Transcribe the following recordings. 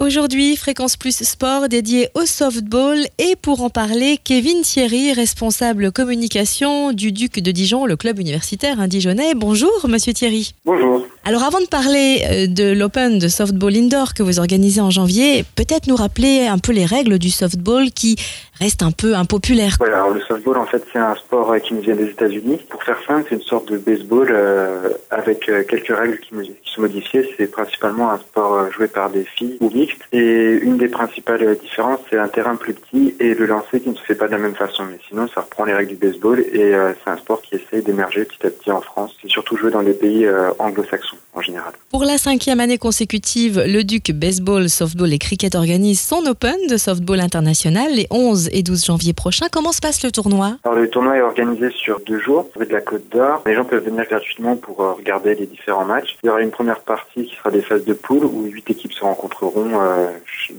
Aujourd'hui, Fréquence Plus Sport dédié au softball et pour en parler, Kevin Thierry, responsable communication du Duc de Dijon, le club universitaire indijonnais. Bonjour, monsieur Thierry. Bonjour. Alors avant de parler euh, de l'Open de softball indoor que vous organisez en janvier, peut-être nous rappeler un peu les règles du softball qui reste un peu impopulaire. Voilà, alors le softball en fait c'est un sport euh, qui nous vient des États-Unis. Pour faire simple, c'est une sorte de baseball euh, avec quelques règles qui, sont modifiées. C'est principalement un sport joué par des filles ou mixte. Et une des principales différences, c'est un terrain plus petit et le lancer qui ne se fait pas de la même façon. Mais sinon, ça reprend les règles du baseball et c'est un sport qui essaie d'émerger petit à petit en France. C'est surtout joué dans les pays anglo-saxons en général. Pour la cinquième année consécutive, le Duc Baseball, Softball et Cricket organise son Open de softball international les 11 et 12 janvier prochains. Comment se passe le tournoi? Alors le tournoi est organisé sur deux jours, de la Côte d'Or. Les gens peuvent venir gratuitement pour euh, regarder les différents matchs. Il y aura une première partie qui sera des phases de poule où huit équipes se rencontreront euh,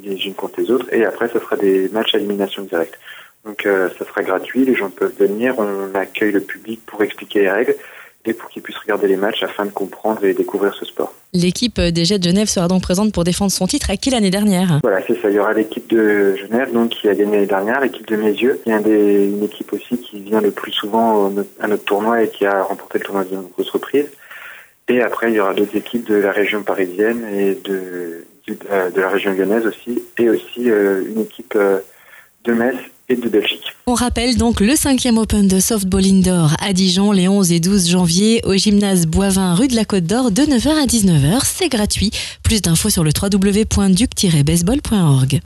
les unes contre les autres et après ce sera des matchs à élimination directe. Donc euh, ça sera gratuit, les gens peuvent venir, on accueille le public pour expliquer les règles et pour qu'ils puissent regarder les matchs afin de comprendre et découvrir ce sport. L'équipe des Jets de Genève sera donc présente pour défendre son titre acquis l'année dernière. Voilà, c'est ça. Il y aura l'équipe de Genève donc qui a gagné l'année dernière, l'équipe de Mézieux. A des, une équipe aussi qui vient le plus souvent à notre tournoi et qui a remporté le tournoi de nombreuses reprises. Et après, il y aura d'autres équipes de la région parisienne et de, de, la région lyonnaise aussi, et aussi euh, une équipe euh, de Metz On rappelle donc le cinquième Open de softball indoor à Dijon les 11 et 12 janvier au gymnase Boivin rue de la Côte d'Or de 9h à 19h. C'est gratuit. Plus d'infos sur le www.duc-baseball.org.